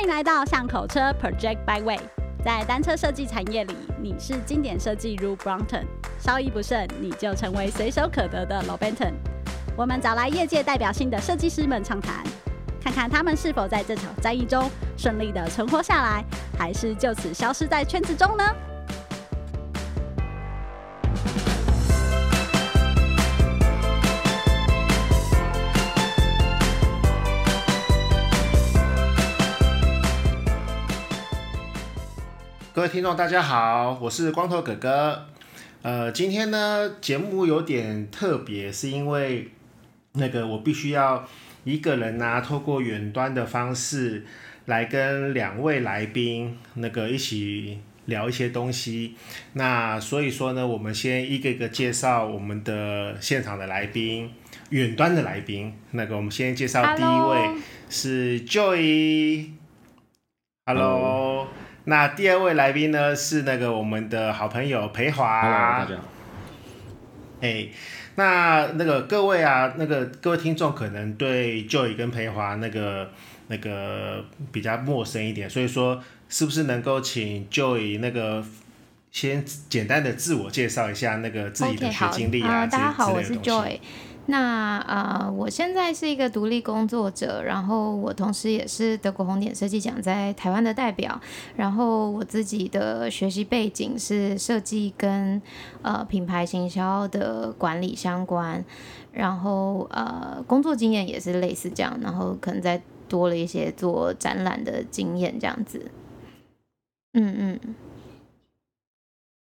欢迎来到巷口车 Project Byway。在单车设计产业里，你是经典设计如 Brompton，稍一不慎你就成为随手可得的 Lobenton。我们找来业界代表性的设计师们畅谈，看看他们是否在这场战役中顺利的存活下来，还是就此消失在圈子中呢？各位听众，大家好，我是光头哥哥。呃，今天呢，节目有点特别，是因为那个我必须要一个人呢、透过远端的方式来跟两位来宾那个一起聊一些东西。那所以说呢，我们先一个一个介绍我们的现场的来宾，远端的来宾。那个我们先介绍第一位是 Joy，Hello。那第二位来宾呢，是那个我们的好朋友培华。Hello，大家好。哎，那那个各位啊，那个各位听众可能对 Joy 跟培华那个那个比较陌生一点，所以说是不是能够请 Joy 那个先简单的自我介绍一下那个自己的学经历啊？Okay, 好，uh, 大家好，我是 Joy。那呃，我现在是一个独立工作者，然后我同时也是德国红点设计奖在台湾的代表，然后我自己的学习背景是设计跟呃品牌行销的管理相关，然后呃工作经验也是类似这样，然后可能再多了一些做展览的经验这样子。嗯嗯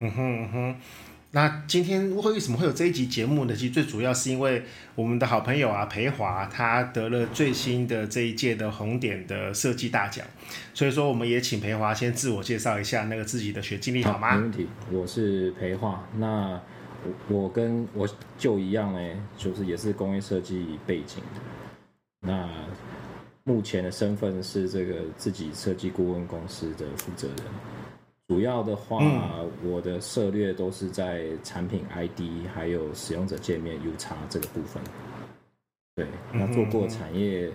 嗯哼嗯哼。那今天为什么会有这一集节目呢？其实最主要是因为我们的好朋友啊，培华他得了最新的这一届的红点的设计大奖，所以说我们也请培华先自我介绍一下那个自己的学经历好吗？没问题，我是培华。那我我跟我就一样哎，就是也是工业设计背景的。那目前的身份是这个自己设计顾问公司的负责人。主要的话，嗯、我的策略都是在产品 ID 还有使用者界面 U 叉这个部分。对，那做过产业，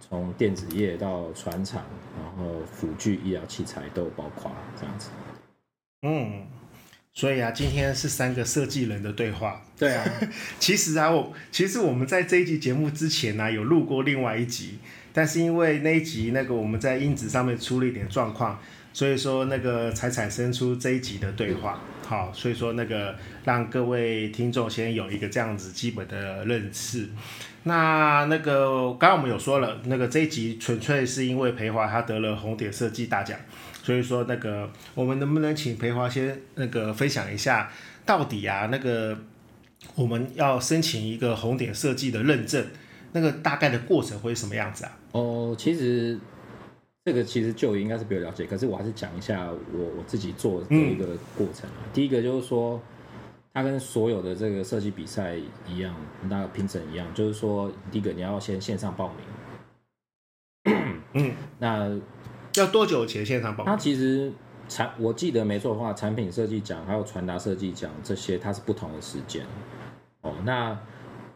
从电子业到船厂，然后辅具医疗器材都包括这样子。嗯，所以啊，今天是三个设计人的对话。对啊，其实啊，我其实我们在这一集节目之前呢、啊，有录过另外一集，但是因为那一集那个我们在音质上面出了一点状况。所以说那个才产生出这一集的对话，好，所以说那个让各位听众先有一个这样子基本的认识。那那个刚刚我们有说了，那个这一集纯粹是因为培华他得了红点设计大奖，所以说那个我们能不能请培华先那个分享一下，到底啊那个我们要申请一个红点设计的认证，那个大概的过程会是什么样子啊？哦，其实。这个其实就应该是比较了解，可是我还是讲一下我我自己做的一个过程。嗯、第一个就是说，它跟所有的这个设计比赛一样，那个评审一样，就是说，第一个你要先线上报名。嗯，那要多久前线上报名？它其实产我记得没错的话，产品设计奖还有传达设计奖这些，它是不同的时间。哦，那。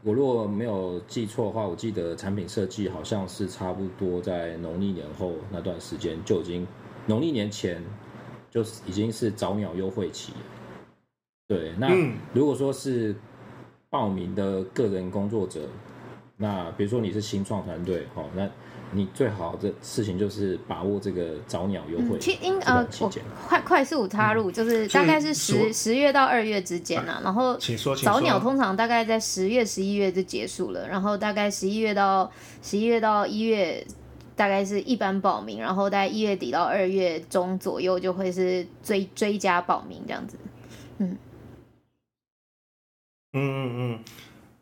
我如果没有记错的话，我记得产品设计好像是差不多在农历年后那段时间就已经，农历年前就已经是早鸟优惠期。对，那如果说是报名的个人工作者，那比如说你是新创团队，好，那。你最好的事情就是把握这个早鸟优惠。其、应、呃，我快快速插入，就是大概是十十月到二月之间啊。然后早鸟通常大概在十月、十一月就结束了，然后大概十一月到十一月到一月，大概是一般报名，然后大概一月底到二月中左右就会是追追加报名这样子。嗯嗯嗯嗯，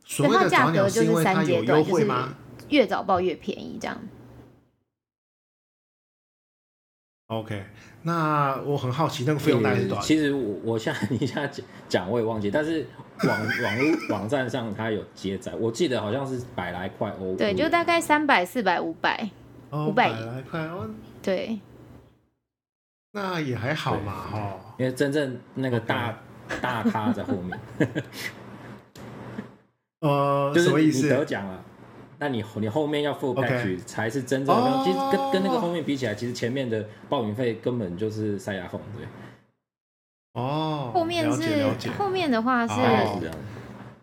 所谓的早鸟是三阶段，就是？越早报越便宜，这样。OK，那我很好奇，那个费用大概是多少？其实我我现在 你现在讲我也忘记，但是网网络网站上它有接载，我记得好像是百来块欧。对，就大概三百、四百、五百，五百来块哦。对，那也还好嘛，哈。因为真正那个大 大咖在后面。呃，就是什么意思？得奖了，那你你后面要付 package 才是真正的。Okay. 其实跟跟那个后面比起来，其实前面的报名费根本就是塞牙缝，对。哦，后面是后面的话是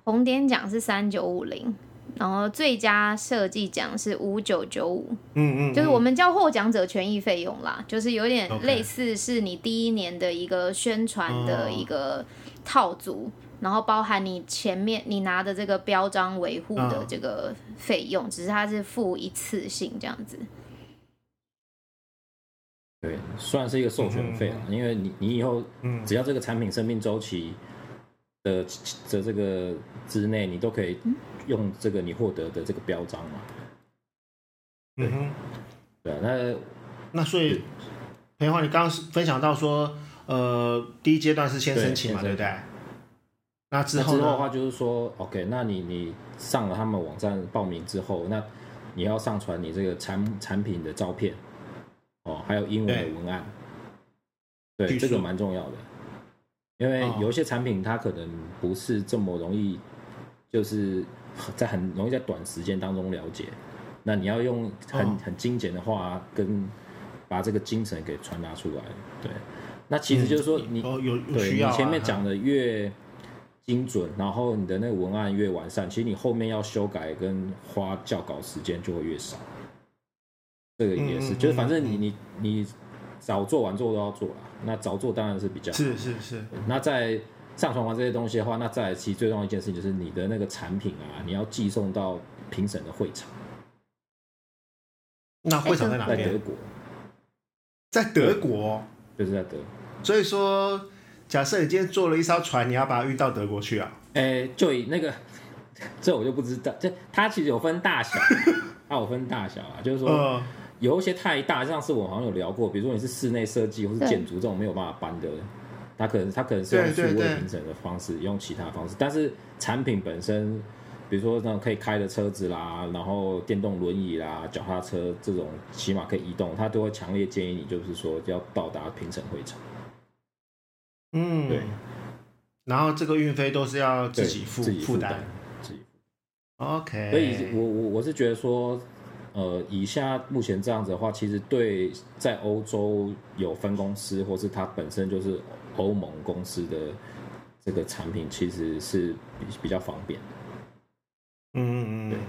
红点奖是三九五零，然后最佳设计奖是五九九五，嗯嗯，就是我们叫获奖者权益费用啦，就是有点类似是你第一年的一个宣传的一个套组，然后包含你前面你拿的这个标章维护的这个费用，只是它是付一次性这样子。对，算是一个授权费了，因为你你以后只要这个产品生命周期的的这个之内，你都可以用这个你获得的这个标章嘛。对，对，那那所以培华，你刚刚分享到说，呃，第一阶段是先申请嘛，对不对？那之后的话就是说，OK，那你你上了他们网站报名之后，那你要上传你这个产产品的照片。哦，还有英文的文案，对，对这个蛮重要的，因为有一些产品它可能不是这么容易，就是 在很容易在短时间当中了解，那你要用很、哦、很精简的话跟把这个精神给传达出来，对，那其实就是说你、嗯哦、有，有对你前面讲的越精准，然后你的那个文案越完善，其实你后面要修改跟花校稿时间就会越少。这个也是，嗯、就是反正你、嗯、你你早做晚做都要做啦。那早做当然是比较是是是。那在上传完这些东西的话，那再来其实最重要一件事情就是你的那个产品啊，你要寄送到评审的会场。那会场在哪边？在德国。在德国。就是在德国。所以说，假设你今天坐了一艘船，你要把它运到德国去啊？哎，就以那个，这我就不知道。这它其实有分大小，它有分大小啊，就是说。呃有一些太大，上次我好像有聊过，比如说你是室内设计或是建筑这种没有办法搬的，它可能它可能是用数位平整的方式，用其他方式。但是产品本身，比如说那种可以开的车子啦，然后电动轮椅啦、脚踏车这种起码可以移动，他都会强烈建议你，就是说要到达评审会场。嗯，对。然后这个运费都是要自己负负担，自己负。OK。所以我我我是觉得说。呃，以下目前这样子的话，其实对在欧洲有分公司，或是它本身就是欧盟公司的这个产品，其实是比比较方便的。嗯嗯嗯，对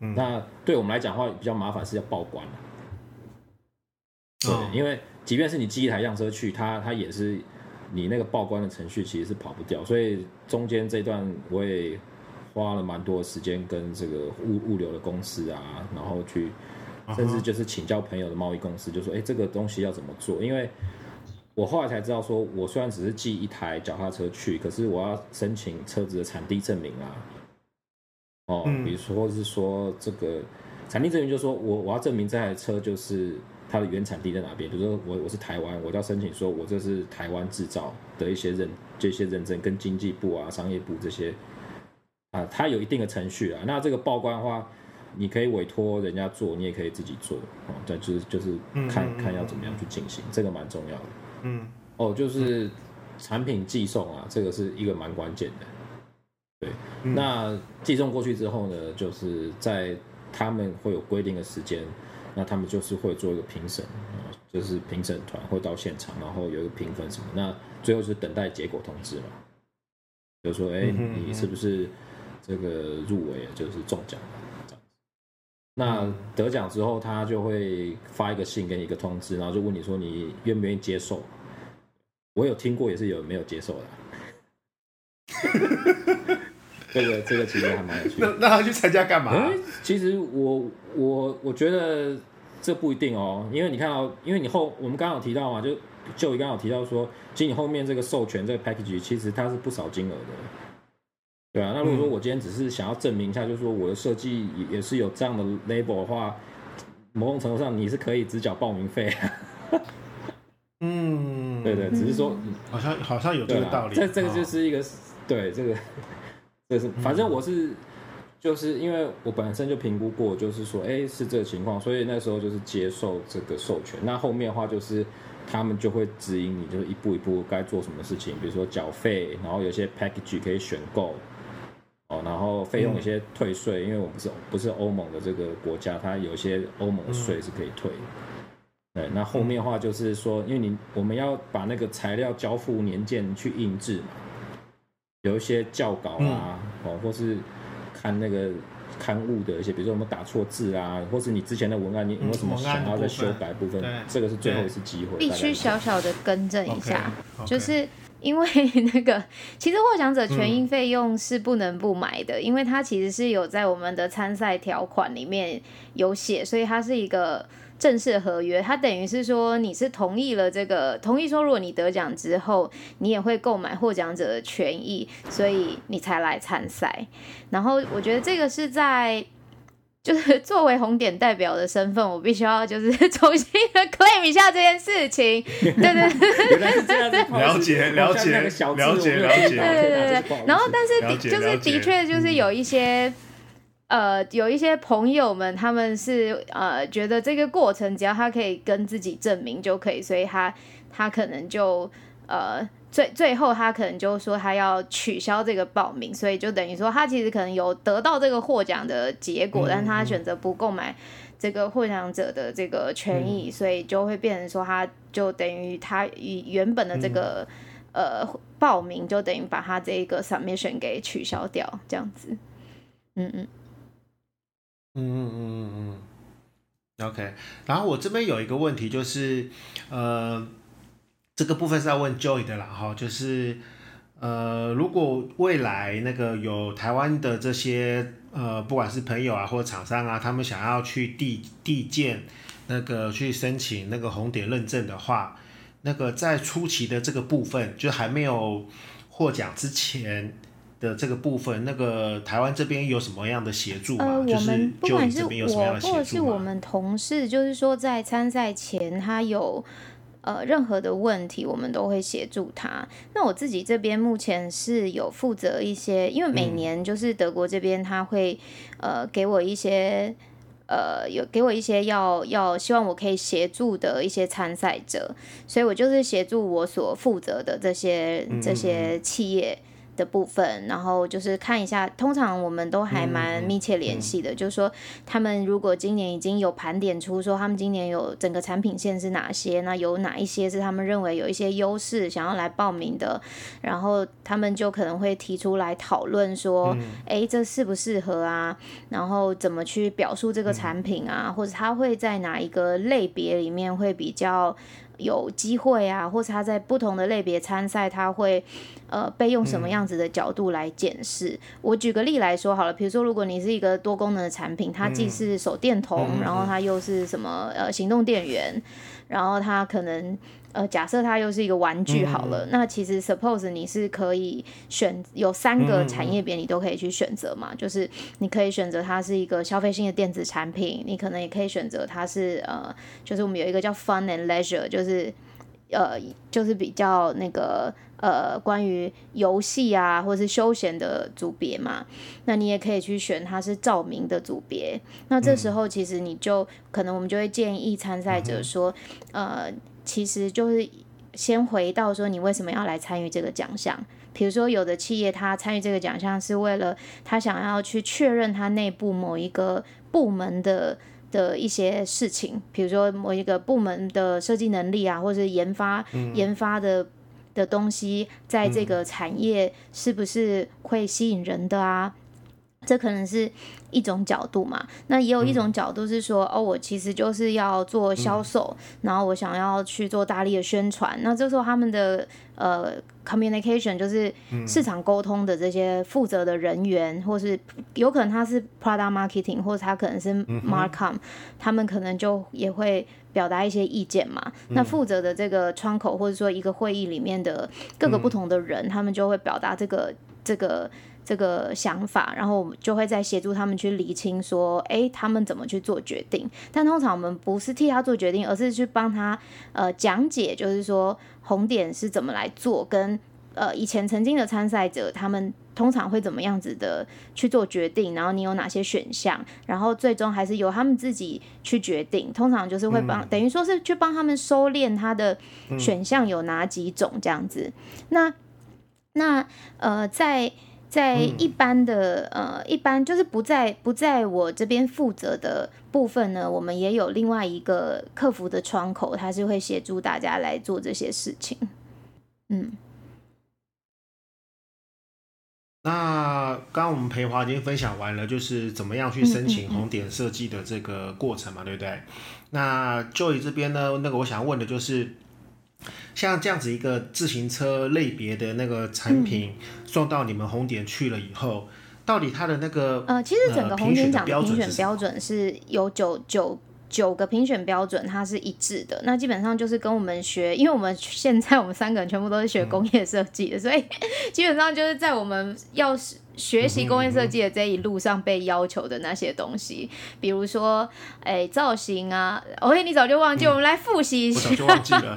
嗯。那对我们来讲的话，比较麻烦是要报关。对，因为即便是你寄一台样车去，它它也是你那个报关的程序其实是跑不掉，所以中间这段我也。花了蛮多的时间跟这个物物流的公司啊，然后去，甚至就是请教朋友的贸易公司，就说，哎，这个东西要怎么做？因为我后来才知道，说我虽然只是寄一台脚踏车去，可是我要申请车子的产地证明啊。哦，比如说是说这个产地证明，就是说我我要证明这台车就是它的原产地在哪边。比如说我我是台湾，我要申请说我这是台湾制造的一些认这些认证，跟经济部啊、商业部这些。啊，它有一定的程序啊。那这个报关的话，你可以委托人家做，你也可以自己做。啊，对，就是就是看看要怎么样去进行，这个蛮重要的。嗯，哦，就是产品寄送啊，这个是一个蛮关键的。对，那寄送过去之后呢，就是在他们会有规定的时间，那他们就是会做一个评审，就是评审团会到现场，然后有一个评分什么，那最后是等待结果通知嘛。就说，哎，你是不是？这个入围就是中奖这样子。那得奖之后，他就会发一个信给你一个通知，然后就问你说你愿不愿意接受。我有听过，也是有没有接受的。这个这个其实还蛮有趣的。那那他去参加干嘛？欸，其实我我我觉得这不一定哦，因为你看哦，因为你后我们刚刚有提到嘛，就就你刚刚有提到说，其实你后面这个授权这个 package 其实它是不少金额的。对啊，那如果说我今天只是想要证明一下，就是说我的设计也是有这样的 label 的话，某种程度上你是可以只缴报名费。嗯，对对，只是说好像好像有这个道理。这这个就是一个，对这个，这是反正我是就是因为我本身就评估过，就是说哎是这个情况，所以那时候就是接受这个授权。那后面的话就是他们就会指引你，就是一步一步该做什么事情，比如说缴费，然后有些 package 可以选购。哦，然后费用有些退税，因为我们不是不是欧盟的这个国家，它有些欧盟的税是可以退的。对，那后面的话就是说，因为你我们要把那个材料交付年鉴去印制嘛，有一些教稿啊，哦，或是看那个刊物的一些，比如说我们打错字啊，或是你之前的文案，你有没有什么想要再修改部分？这个是最后一次机会，必须小小的更正一下，就是。因为 那个，其实获奖者权益费用是不能不买的，嗯、因为它其实是有在我们的参赛条款里面有写，所以它是一个正式合约。它等于是说你是同意了这个，同意说如果你得奖之后，你也会购买获奖者的权益，所以你才来参赛。然后我觉得这个是在。就是作为红点代表的身份，我必须要就是重新的 claim 一下这件事情。对对对，了解了解了解了解。对对对对。然后，但是的就是的确就是有一些呃有一些朋友们，他们是呃觉得这个过程只要他可以跟自己证明就可以，所以他他可能就呃。最最后，他可能就说他要取消这个报名，所以就等于说他其实可能有得到这个获奖的结果，嗯、但他选择不购买这个获奖者的这个权益，嗯、所以就会变成说他就等于他原本的这个、嗯、呃报名就等于把他这个 submission 给取消掉，这样子。嗯嗯嗯嗯嗯嗯嗯 OK，然后我这边有一个问题就是呃。这个部分是要问 Joy 的啦，哈，就是，呃，如果未来那个有台湾的这些呃，不管是朋友啊或者厂商啊，他们想要去递递件那个去申请那个红点认证的话，那个在初期的这个部分，就还没有获奖之前的这个部分，那个台湾这边有什么样的协助吗？呃，我们不管是我或者是我们同事，就是说在参赛前他有。呃，任何的问题我们都会协助他。那我自己这边目前是有负责一些，因为每年就是德国这边他会呃给我一些呃有给我一些要要希望我可以协助的一些参赛者，所以我就是协助我所负责的这些这些企业。的部分，然后就是看一下，通常我们都还蛮密切联系的。嗯嗯、就是说，他们如果今年已经有盘点出说，他们今年有整个产品线是哪些，那有哪一些是他们认为有一些优势，想要来报名的，然后他们就可能会提出来讨论说，哎、嗯，这适不适合啊？然后怎么去表述这个产品啊？嗯、或者他会在哪一个类别里面会比较有机会啊？或者他在不同的类别参赛，他会。呃，被用什么样子的角度来检视？嗯、我举个例来说好了，比如说，如果你是一个多功能的产品，它既是手电筒，嗯、然后它又是什么呃行动电源，然后它可能呃假设它又是一个玩具好了，嗯、那其实 suppose 你是可以选有三个产业别，你都可以去选择嘛，嗯、就是你可以选择它是一个消费性的电子产品，你可能也可以选择它是呃，就是我们有一个叫 fun and leisure，就是呃就是比较那个。呃，关于游戏啊，或者是休闲的组别嘛，那你也可以去选它是照明的组别。那这时候其实你就、嗯、可能我们就会建议参赛者说，嗯、呃，其实就是先回到说你为什么要来参与这个奖项。比如说有的企业他参与这个奖项是为了他想要去确认他内部某一个部门的的一些事情，比如说某一个部门的设计能力啊，或者是研发、嗯、研发的。的东西在这个产业是不是会吸引人的啊？嗯、这可能是一种角度嘛。那也有一种角度是说，嗯、哦，我其实就是要做销售，嗯、然后我想要去做大力的宣传。那这时候他们的呃 communication 就是市场沟通的这些负责的人员，嗯、或是有可能他是 product marketing，或者他可能是 marcom，、嗯、他们可能就也会。表达一些意见嘛，那负责的这个窗口或者说一个会议里面的各个不同的人，嗯、他们就会表达这个这个这个想法，然后我们就会再协助他们去厘清说，哎，他们怎么去做决定。但通常我们不是替他做决定，而是去帮他呃讲解，就是说红点是怎么来做，跟呃以前曾经的参赛者他们。通常会怎么样子的去做决定？然后你有哪些选项？然后最终还是由他们自己去决定。通常就是会帮，嗯、等于说是去帮他们收敛他的选项有哪几种这样子。嗯、那那呃，在在一般的、嗯、呃，一般就是不在不在我这边负责的部分呢，我们也有另外一个客服的窗口，他是会协助大家来做这些事情。嗯，那刚刚我们培华已经分享完了，就是怎么样去申请红点设计的这个过程嘛，嗯嗯嗯对不对？那 Joy 这边呢，那个我想问的就是。像这样子一个自行车类别的那个产品送到你们红点去了以后，嗯、到底它的那个呃，其实整个红点奖的评选标准是有九九九个评选标准，它是一致的。那基本上就是跟我们学，因为我们现在我们三个人全部都是学工业设计的，嗯、所以 基本上就是在我们要。学习工业设计的这一路上被要求的那些东西，比如说，哎、欸，造型啊，OK，你早就忘记，嗯、我们来复习一下。我早就忘记了。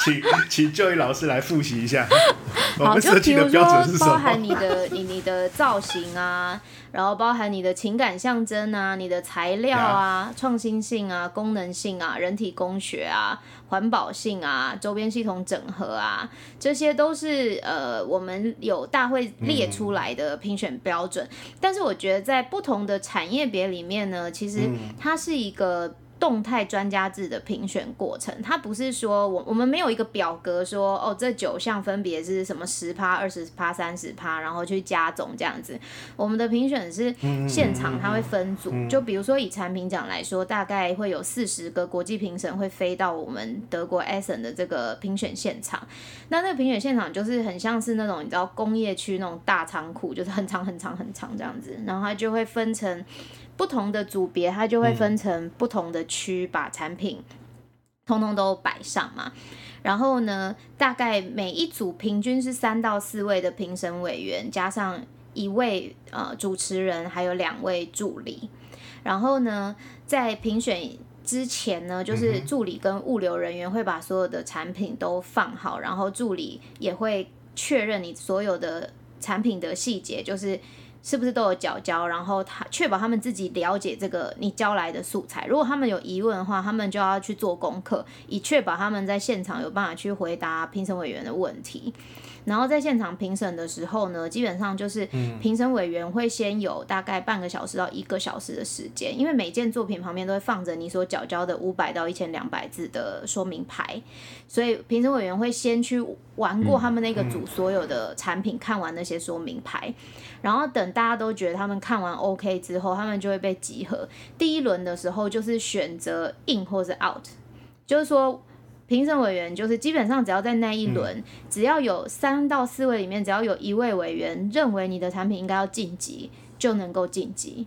请请 Joy 老师来复习一下。好，就比如说，包含你的你你的造型啊，然后包含你的情感象征啊，你的材料啊，创新性啊，功能性啊，人体工学啊，环保性啊，周边系统整合啊，这些都是呃我们有大会列出来的评选标准。嗯、但是我觉得在不同的产业别里面呢，其实它是一个。动态专家制的评选过程，它不是说我我们没有一个表格说哦，这九项分别是什么十趴、二十趴、三十趴，然后去加总这样子。我们的评选是现场，它会分组，就比如说以产品奖来说，大概会有四十个国际评审会飞到我们德国 Essen 的这个评选现场。那那个评选现场就是很像是那种你知道工业区那种大仓库，就是很长很长很长这样子，然后它就会分成。不同的组别，它就会分成不同的区，把产品通通都摆上嘛。然后呢，大概每一组平均是三到四位的评审委员，加上一位呃主持人，还有两位助理。然后呢，在评选之前呢，就是助理跟物流人员会把所有的产品都放好，然后助理也会确认你所有的产品的细节，就是。是不是都有缴交？然后他确保他们自己了解这个你交来的素材。如果他们有疑问的话，他们就要去做功课，以确保他们在现场有办法去回答评审委员的问题。然后在现场评审的时候呢，基本上就是评审委员会先有大概半个小时到一个小时的时间，因为每件作品旁边都会放着你所缴交的五百到一千两百字的说明牌，所以评审委员会先去玩过他们那个组所有的产品，看完那些说明牌。然后等大家都觉得他们看完 OK 之后，他们就会被集合。第一轮的时候就是选择 in 或是 out，就是说评审委员就是基本上只要在那一轮，嗯、只要有三到四位里面，只要有一位委员认为你的产品应该要晋级，就能够晋级。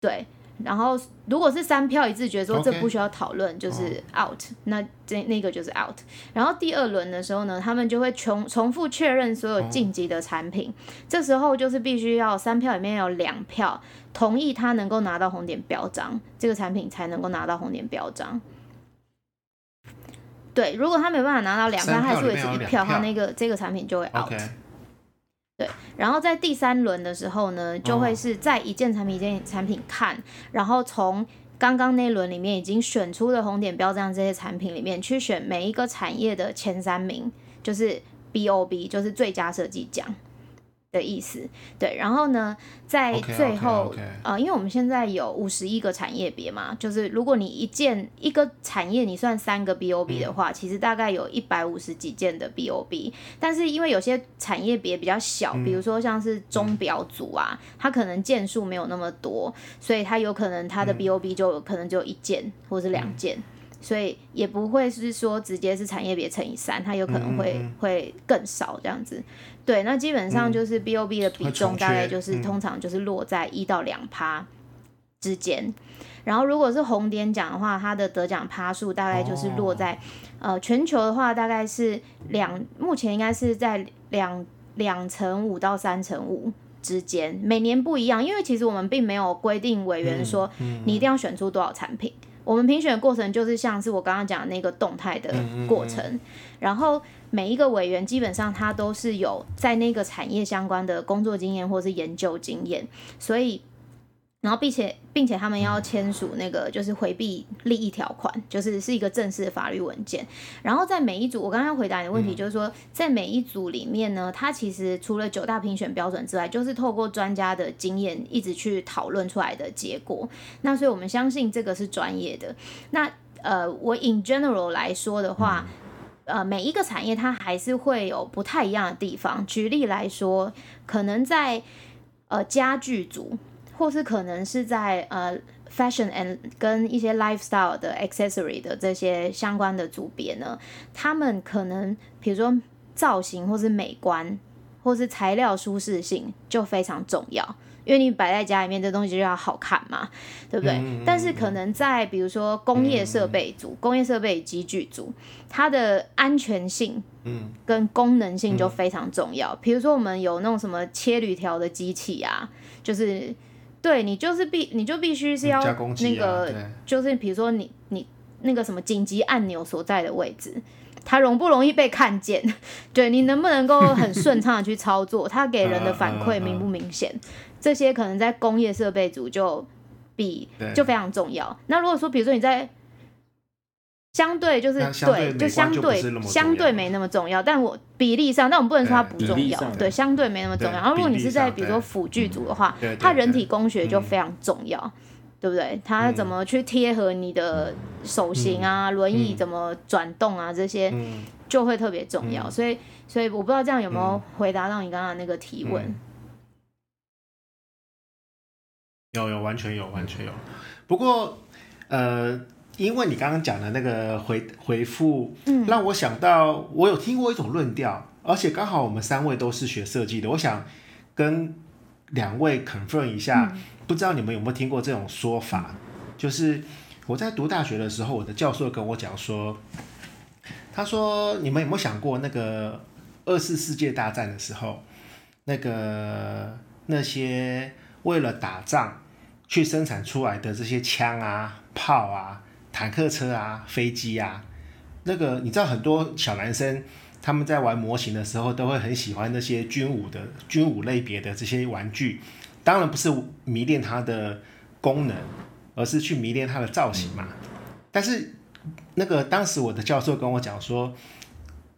对。然后，如果是三票一致觉得说这不需要讨论，就是 out，那这那个就是 out。然后第二轮的时候呢，他们就会重重复确认所有晋级的产品，这时候就是必须要三票里面有两票同意他能够拿到红点标章，这个产品才能够拿到红点标章。对，如果他没办法拿到两票，还是维持一票，他那个这个产品就会 out。对，然后在第三轮的时候呢，就会是在一件产品一件产品看，然后从刚刚那轮里面已经选出的红点标章这些产品里面去选每一个产业的前三名，就是 BOB，就是最佳设计奖。的意思，对，然后呢，在最后，呃，因为我们现在有五十一个产业别嘛，就是如果你一件一个产业你算三个 BOB 的话，嗯、其实大概有一百五十几件的 BOB，但是因为有些产业别比较小，嗯、比如说像是钟表组啊，嗯、它可能件数没有那么多，所以它有可能它的 BOB 就可能就一件或者是两件，嗯、所以也不会是说直接是产业别乘以三，它有可能会、嗯、会更少这样子。对，那基本上就是 B O B 的比重大概就是通常就是落在一到两趴之间，嗯、然后如果是红点奖的话，它的得奖趴数大概就是落在、哦、呃全球的话大概是两，目前应该是在两两成五到三成五之间，每年不一样，因为其实我们并没有规定委员说你一定要选出多少产品，嗯嗯、我们评选的过程就是像是我刚刚讲的那个动态的过程，嗯嗯嗯、然后。每一个委员基本上他都是有在那个产业相关的工作经验或是研究经验，所以然后并且并且他们要签署那个就是回避利益条款，就是是一个正式的法律文件。然后在每一组，我刚刚回答你的问题，就是说在每一组里面呢，它其实除了九大评选标准之外，就是透过专家的经验一直去讨论出来的结果。那所以我们相信这个是专业的。那呃，我 in general 来说的话，呃，每一个产业它还是会有不太一样的地方。举例来说，可能在呃家具组。或是可能是在呃 fashion and 跟一些 lifestyle 的 accessory 的这些相关的组别呢，他们可能比如说造型或是美观，或是材料舒适性就非常重要，因为你摆在家里面这东西就要好看嘛，对不对？嗯、但是可能在比如说工业设备组、嗯、工业设备机具组，它的安全性嗯跟功能性就非常重要。比如说我们有那种什么切铝条的机器啊，就是。对，你就是必你就必须是要那个，啊、就是比如说你你那个什么紧急按钮所在的位置，它容不容易被看见？对，你能不能够很顺畅的去操作？它给人的 反馈明不明显？这些可能在工业设备组就比就非常重要。那如果说比如说你在相对就是对，就相对相对没那么重要，但我比例上，但我们不能说它不重要，对，相对没那么重要。然后如果你是在比如说辅具组的话，它人体工学就非常重要，对不对？它怎么去贴合你的手型啊，轮椅怎么转动啊，这些就会特别重要。所以，所以我不知道这样有没有回答到你刚刚那个提问？有有，完全有，完全有。不过，呃。因为你刚刚讲的那个回回复，嗯，让我想到我有听过一种论调，而且刚好我们三位都是学设计的，我想跟两位 confirm 一下，嗯，不知道你们有没有听过这种说法？就是我在读大学的时候，我的教授跟我讲说，他说你们有没有想过那个二次世界大战的时候，那个那些为了打仗去生产出来的这些枪啊、炮啊。坦克车啊，飞机啊，那个你知道很多小男生他们在玩模型的时候都会很喜欢那些军武的军武类别的这些玩具，当然不是迷恋它的功能，而是去迷恋它的造型嘛。但是那个当时我的教授跟我讲说，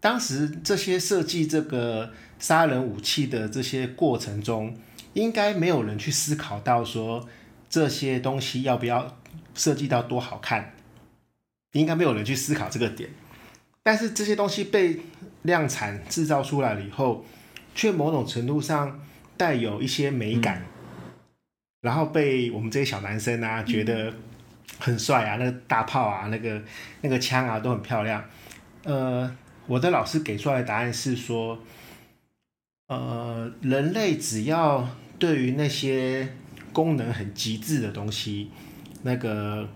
当时这些设计这个杀人武器的这些过程中，应该没有人去思考到说这些东西要不要设计到多好看。应该没有人去思考这个点，但是这些东西被量产制造出来了以后，却某种程度上带有一些美感，然后被我们这些小男生啊觉得很帅啊，那个大炮啊，那个那个枪啊都很漂亮。呃，我的老师给出来的答案是说，呃，人类只要对于那些功能很极致的东西，那个。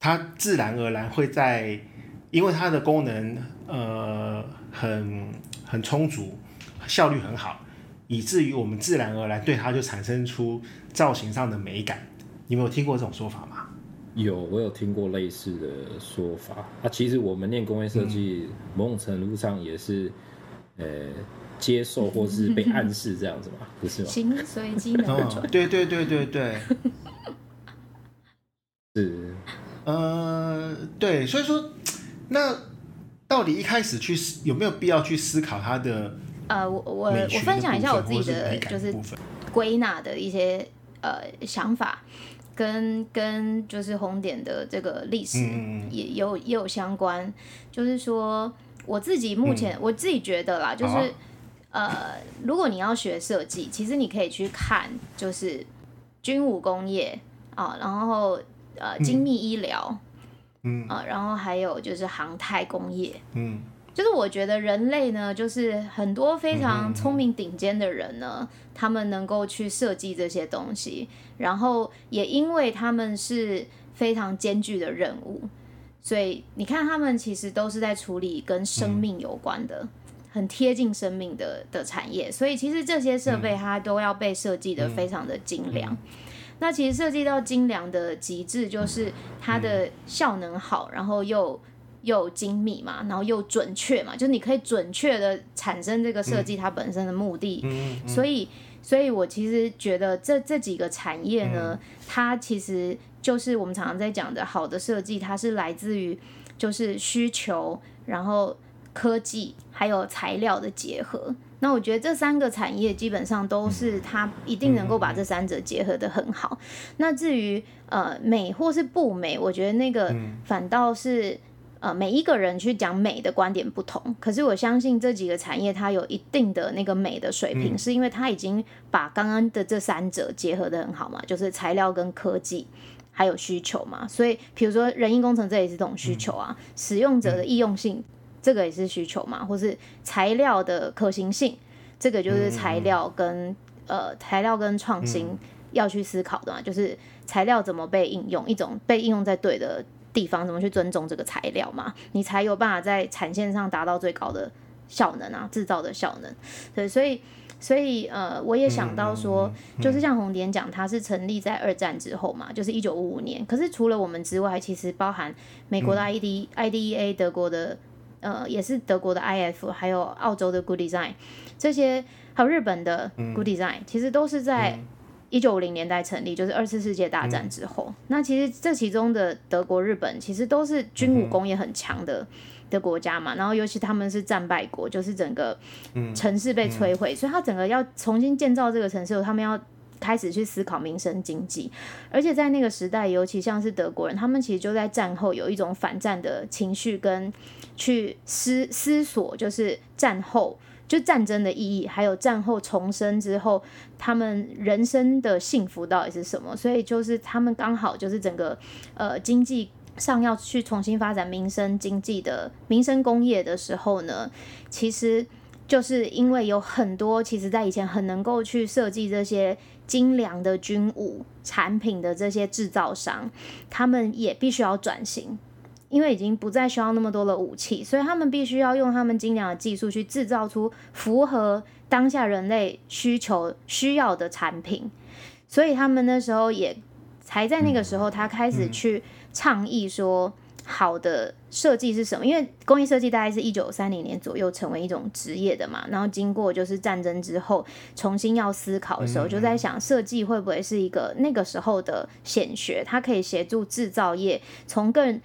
它自然而然会在，因为它的功能呃很很充足，效率很好，以至于我们自然而然对它就产生出造型上的美感。你有没有听过这种说法吗？有，我有听过类似的说法。啊，其实我们念工业设计，嗯、某种程度上也是呃接受或是被暗示这样子嘛，不是吗？形随机能转。对对对对对，是。呃，对，所以说，那到底一开始去有没有必要去思考它的？呃，我我我分享一下我自己的就是归纳的一些呃想法，跟跟就是红点的这个历史也有、嗯、也有相关。就是说，我自己目前、嗯、我自己觉得啦，就是、啊、呃，如果你要学设计，其实你可以去看就是军武工业啊，然后。呃，精密医疗，嗯，啊、呃，然后还有就是航太工业，嗯，就是我觉得人类呢，就是很多非常聪明顶尖的人呢，嗯、他们能够去设计这些东西，然后也因为他们是非常艰巨的任务，所以你看他们其实都是在处理跟生命有关的，嗯、很贴近生命的的产业，所以其实这些设备它都要被设计得非常的精良。嗯嗯嗯那其实设计到精良的极致，就是它的效能好，然后又又精密嘛，然后又准确嘛，就是你可以准确的产生这个设计它本身的目的。所以，所以我其实觉得这这几个产业呢，嗯、它其实就是我们常常在讲的好的设计，它是来自于就是需求，然后科技还有材料的结合。那我觉得这三个产业基本上都是它一定能够把这三者结合的很好。那至于呃美或是不美，我觉得那个反倒是。呃，每一个人去讲美的观点不同，可是我相信这几个产业它有一定的那个美的水平，嗯、是因为它已经把刚刚的这三者结合的很好嘛，就是材料跟科技还有需求嘛。所以，比如说人因工程这也是这种需求啊，嗯、使用者的易用性、嗯、这个也是需求嘛，或是材料的可行性，这个就是材料跟、嗯、呃材料跟创新要去思考的嘛，就是材料怎么被应用，一种被应用在对的。地方怎么去尊重这个材料嘛？你才有办法在产线上达到最高的效能啊，制造的效能。对，所以，所以，呃，我也想到说，就是像红点讲，它是成立在二战之后嘛，就是一九五五年。可是除了我们之外，其实包含美国的 ID、嗯、IDEA、德国的，呃，也是德国的 IF，还有澳洲的 Good Design，这些还有日本的 Good Design，、嗯、其实都是在。一九五零年代成立，就是二次世界大战之后。嗯、那其实这其中的德国、日本，其实都是军武工业很强的的国家嘛。嗯、然后尤其他们是战败国，就是整个城市被摧毁，嗯嗯、所以他整个要重新建造这个城市，他们要开始去思考民生经济。而且在那个时代，尤其像是德国人，他们其实就在战后有一种反战的情绪，跟去思思索，就是战后。就战争的意义，还有战后重生之后，他们人生的幸福到底是什么？所以就是他们刚好就是整个呃经济上要去重新发展民生经济的民生工业的时候呢，其实就是因为有很多其实在以前很能够去设计这些精良的军武产品的这些制造商，他们也必须要转型。因为已经不再需要那么多的武器，所以他们必须要用他们精良的技术去制造出符合当下人类需求需要的产品。所以他们那时候也才在那个时候，他开始去倡议说，好的设计是什么？因为工业设计大概是一九三零年左右成为一种职业的嘛。然后经过就是战争之后重新要思考的时候，就在想设计会不会是一个那个时候的显学，它可以协助制造业从更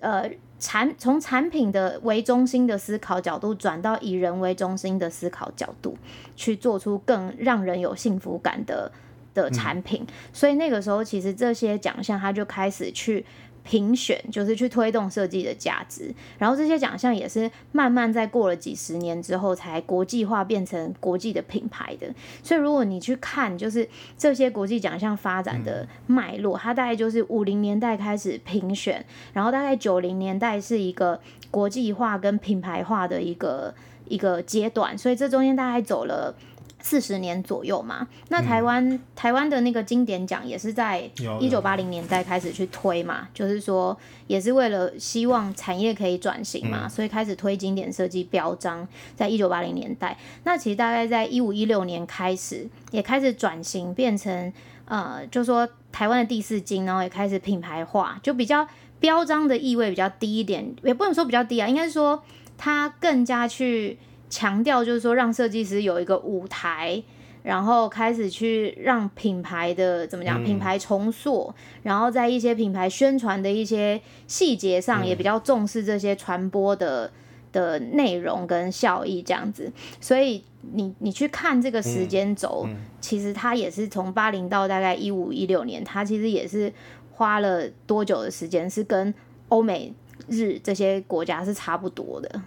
呃，产从产品的为中心的思考角度，转到以人为中心的思考角度，去做出更让人有幸福感的的产品。嗯、所以那个时候，其实这些奖项他就开始去。评选就是去推动设计的价值，然后这些奖项也是慢慢在过了几十年之后才国际化，变成国际的品牌的。所以如果你去看，就是这些国际奖项发展的脉络，它大概就是五零年代开始评选，然后大概九零年代是一个国际化跟品牌化的一个一个阶段，所以这中间大概走了。四十年左右嘛，那台湾、嗯、台湾的那个经典奖也是在一九八零年代开始去推嘛，就是说也是为了希望产业可以转型嘛，嗯、所以开始推经典设计标章，在一九八零年代。那其实大概在一五一六年开始也开始转型，变成呃，就说台湾的第四金，然后也开始品牌化，就比较标章的意味比较低一点，也不能说比较低啊，应该是说它更加去。强调就是说，让设计师有一个舞台，然后开始去让品牌的怎么讲，品牌重塑，然后在一些品牌宣传的一些细节上，也比较重视这些传播的的内容跟效益这样子。所以你你去看这个时间轴，其实它也是从八零到大概一五一六年，它其实也是花了多久的时间，是跟欧美日这些国家是差不多的。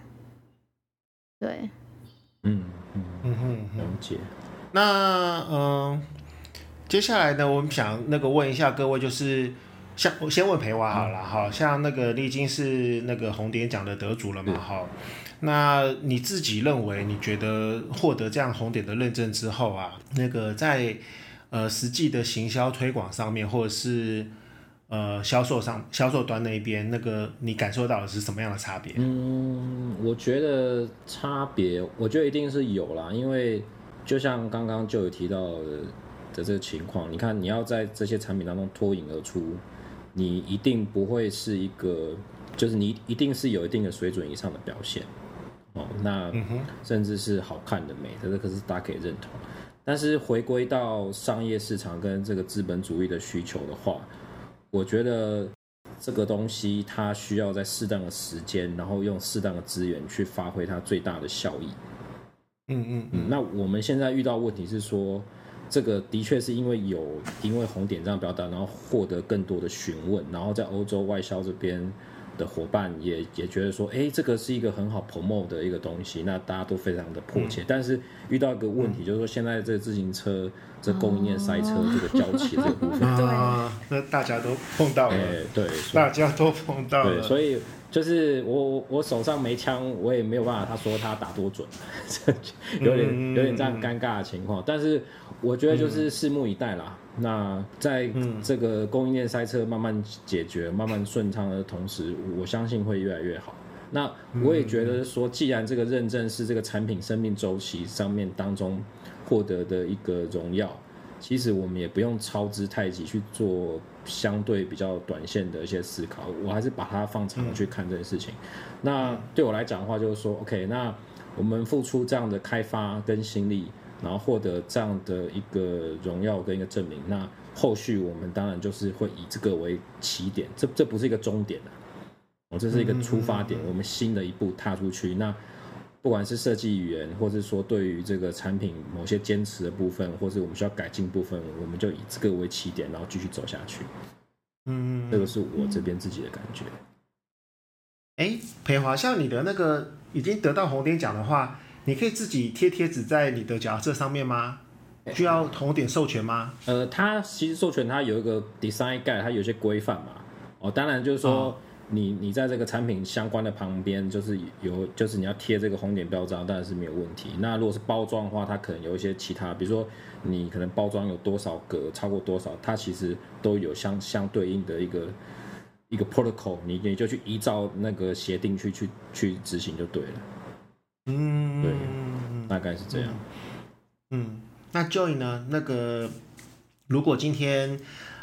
对，嗯嗯嗯哼，了解。那嗯、呃，接下来呢，我们想那个问一下各位，就是像我先问培娃好了，哈、嗯、像那个你已经是那个红点奖的得主了嘛，好、嗯，那你自己认为，你觉得获得这样红点的认证之后啊，那个在呃实际的行销推广上面，或者是呃，销售上，销售端那一边，那个你感受到的是什么样的差别？嗯，我觉得差别，我觉得一定是有啦，因为就像刚刚就有提到的这个情况，你看你要在这些产品当中脱颖而出，你一定不会是一个，就是你一定是有一定的水准以上的表现哦，那甚至是好看的美，这可是大家可以认同。但是回归到商业市场跟这个资本主义的需求的话，我觉得这个东西它需要在适当的时间，然后用适当的资源去发挥它最大的效益。嗯嗯嗯。那我们现在遇到问题是说，这个的确是因为有因为红点这样表达，然后获得更多的询问，然后在欧洲外销这边。的伙伴也也觉得说，哎，这个是一个很好 promote 的一个东西，那大家都非常的迫切。嗯、但是遇到一个问题，嗯、就是说现在这个自行车这供应链塞车，这个交期这个部分，啊，那大家都碰到了，对，大家都碰到了，对，所以就是我我手上没枪，我也没有办法。他说他打多准，有点有点这样尴尬的情况。嗯、但是我觉得就是拭目以待啦。那在这个供应链塞车慢慢解决、嗯、慢慢顺畅的同时，我相信会越来越好。那我也觉得说，既然这个认证是这个产品生命周期上面当中获得的一个荣耀，其实我们也不用操之太急去做相对比较短线的一些思考。我还是把它放长了去看这件事情。嗯、那对我来讲的话，就是说，OK，那我们付出这样的开发跟心力。然后获得这样的一个荣耀跟一个证明，那后续我们当然就是会以这个为起点，这这不是一个终点的，哦，这是一个出发点，我们新的一步踏出去。那不管是设计语言，或是说对于这个产品某些坚持的部分，或是我们需要改进部分，我们就以这个为起点，然后继续走下去。嗯，这个是我这边自己的感觉。哎，培华，像你的那个已经得到红点奖的话。你可以自己贴贴纸在你的角色上面吗？需要红点授权吗？呃，它其实授权它有一个 design guide，它有些规范嘛。哦，当然就是说你，你、哦、你在这个产品相关的旁边，就是有就是你要贴这个红点标章，当然是没有问题。那如果是包装的话，它可能有一些其他，比如说你可能包装有多少格，超过多少，它其实都有相相对应的一个一个 protocol，你你就去依照那个协定去去去执行就对了。嗯，对，大概是这样。嗯，嗯，那 Joy 呢？那个，如果今天，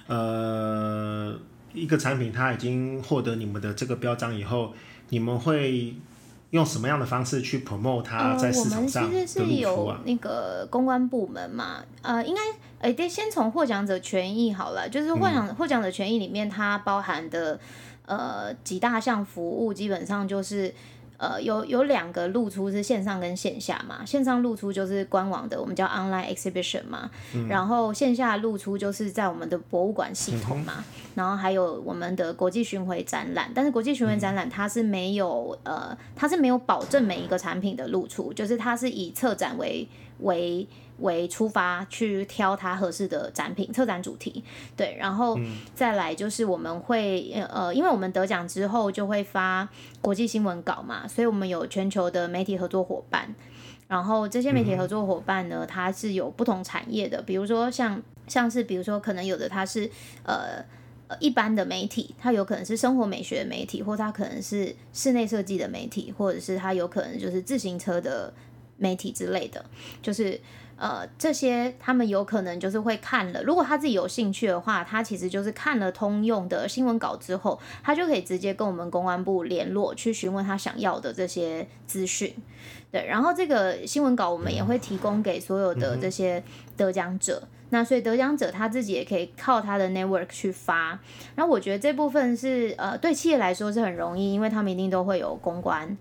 呃，一个产品它已经获得你们的这个标章以后，你们会用什么样的方式去 promote 它在市场上的露出啊？呃，我们其实是有那个公关部门嘛，呃，应该，哎，得先从获奖者权益好了，就是获奖获奖者权益里面它包含的，呃，几大项服务，基本上就是。呃，有有两个露出是线上跟线下嘛，线上露出就是官网的，我们叫 online exhibition 嘛，嗯、然后线下露出就是在我们的博物馆系统嘛，嗯、然后还有我们的国际巡回展览，但是国际巡回展览它是没有、嗯、呃，它是没有保证每一个产品的露出，就是它是以策展为为。为出发去挑它合适的展品，策展主题，对，然后再来就是我们会呃，因为我们得奖之后就会发国际新闻稿嘛，所以我们有全球的媒体合作伙伴，然后这些媒体合作伙伴呢，它是有不同产业的，比如说像像是比如说可能有的它是呃一般的媒体，它有可能是生活美学的媒体，或它可能是室内设计的媒体，或者是它有可能就是自行车的媒体之类的，就是。呃，这些他们有可能就是会看了，如果他自己有兴趣的话，他其实就是看了通用的新闻稿之后，他就可以直接跟我们公安部联络，去询问他想要的这些资讯。对，然后这个新闻稿我们也会提供给所有的这些得奖者，嗯、那所以得奖者他自己也可以靠他的 network 去发。然后我觉得这部分是呃，对企业来说是很容易，因为他们一定都会有公关。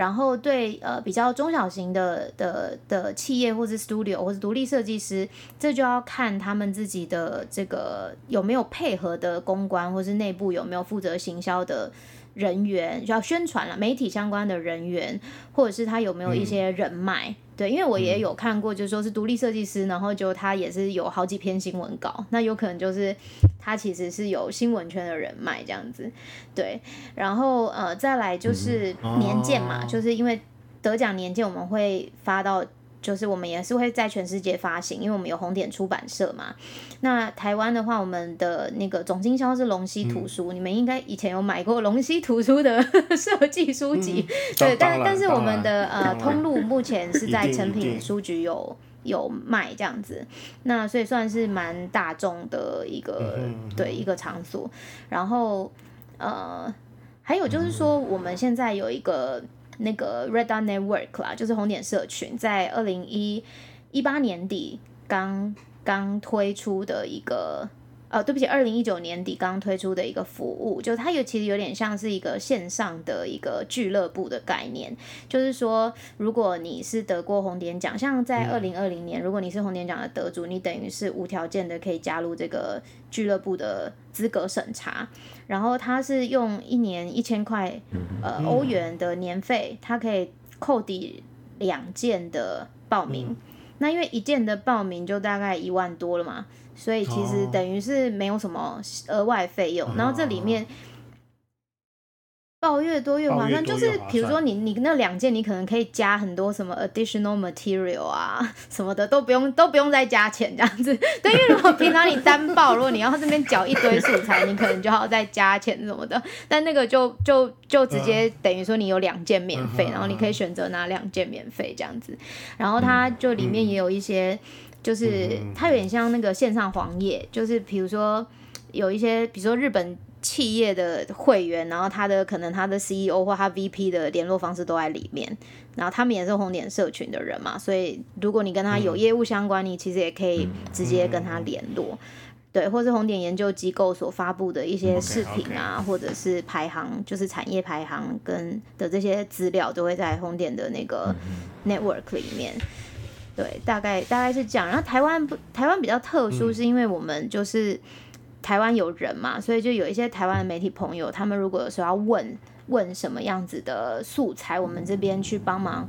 然后对呃比较中小型的的的企业或是 studio 或是独立设计师，这就要看他们自己的这个有没有配合的公关，或是内部有没有负责行销的人员，就要宣传了媒体相关的人员，或者是他有没有一些人脉。嗯对，因为我也有看过，就是说是独立设计师，然后就他也是有好几篇新闻稿，那有可能就是他其实是有新闻圈的人脉这样子。对，然后呃再来就是年鉴嘛，就是因为得奖年鉴我们会发到。就是我们也是会在全世界发行，因为我们有红点出版社嘛。那台湾的话，我们的那个总经销是龙溪图书，嗯、你们应该以前有买过龙溪图书的 设计书籍，嗯、对。但但是我们的呃通路目前是在成品书局有有卖这样子，那所以算是蛮大众的一个、嗯、对一个场所。然后呃，还有就是说，我们现在有一个。那个 Red Dot Network 啦，就是红点社群，在二零一八年底刚刚推出的一个。呃，对不起，二零一九年底刚推出的一个服务，就它有其实有点像是一个线上的一个俱乐部的概念，就是说，如果你是得过红点奖，像在二零二零年，如果你是红点奖的得主，你等于是无条件的可以加入这个俱乐部的资格审查，然后它是用一年一千块呃欧元的年费，它可以扣抵两件的报名，那因为一件的报名就大概一万多了嘛。所以其实等于是没有什么额外费用，哦、然后这里面报越多越划算，就是比如说你你那两件，你可能可以加很多什么 additional material 啊 什么的，都不用都不用再加钱这样子。对，因为如果平常你单报，如果你要这边缴一堆素材，你可能就要再加钱什么的。但那个就就就直接等于说你有两件免费，然后你可以选择拿两件免费这样子。然后它就里面也有一些。就是它有点像那个线上黄页，就是比如说有一些，比如说日本企业的会员，然后他的可能他的 CEO 或他 VP 的联络方式都在里面，然后他们也是红点社群的人嘛，所以如果你跟他有业务相关，你其实也可以直接跟他联络，对，或是红点研究机构所发布的一些视频啊，或者是排行，就是产业排行跟的这些资料，都会在红点的那个 network 里面。对，大概大概是这样。然后台湾不，台湾比较特殊，是因为我们就是、嗯、台湾有人嘛，所以就有一些台湾的媒体朋友，他们如果有时候要问问什么样子的素材，我们这边去帮忙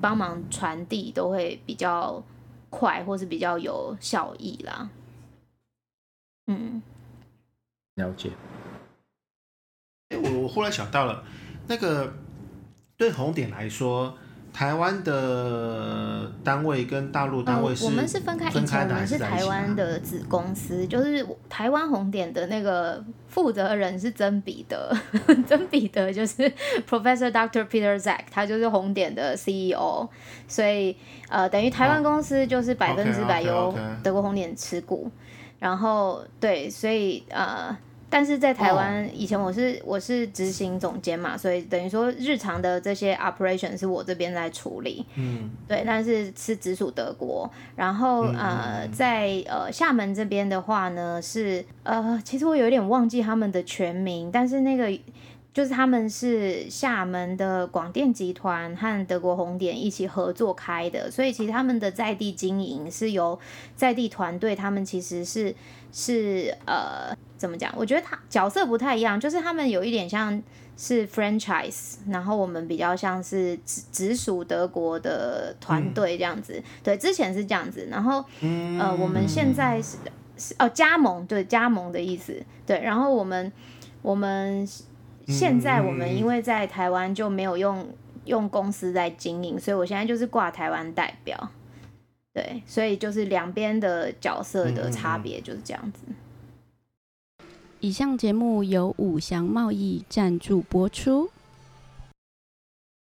帮忙传递，都会比较快，或是比较有效益啦。嗯，了解。我我忽然想到了，那个对红点来说。台湾的单位跟大陆单位是、嗯、我们是分开，以前我们是台湾的子公司，就是台湾红点的那个负责人是曾彼得，曾彼得就是 Professor Doctor Peter Zack，他就是红点的 CEO，所以呃等于台湾公司就是百分之百由德国红点持股，oh. 然后对，所以呃。但是在台湾，以前我是我是执行总监嘛，所以等于说日常的这些 operation 是我这边在处理。嗯，对，但是是直属德国。然后呃，在呃厦门这边的话呢，是呃，其实我有点忘记他们的全名，但是那个就是他们是厦门的广电集团和德国红点一起合作开的，所以其实他们的在地经营是由在地团队，他们其实是是呃。怎么讲？我觉得他角色不太一样，就是他们有一点像是 franchise，然后我们比较像是直直属德国的团队这样子。嗯、对，之前是这样子，然后、嗯、呃，我们现在是是哦加盟，对加盟的意思。对，然后我们我们现在我们因为在台湾就没有用用公司在经营，所以我现在就是挂台湾代表。对，所以就是两边的角色的差别就是这样子。以上节目由五祥贸易赞助播出。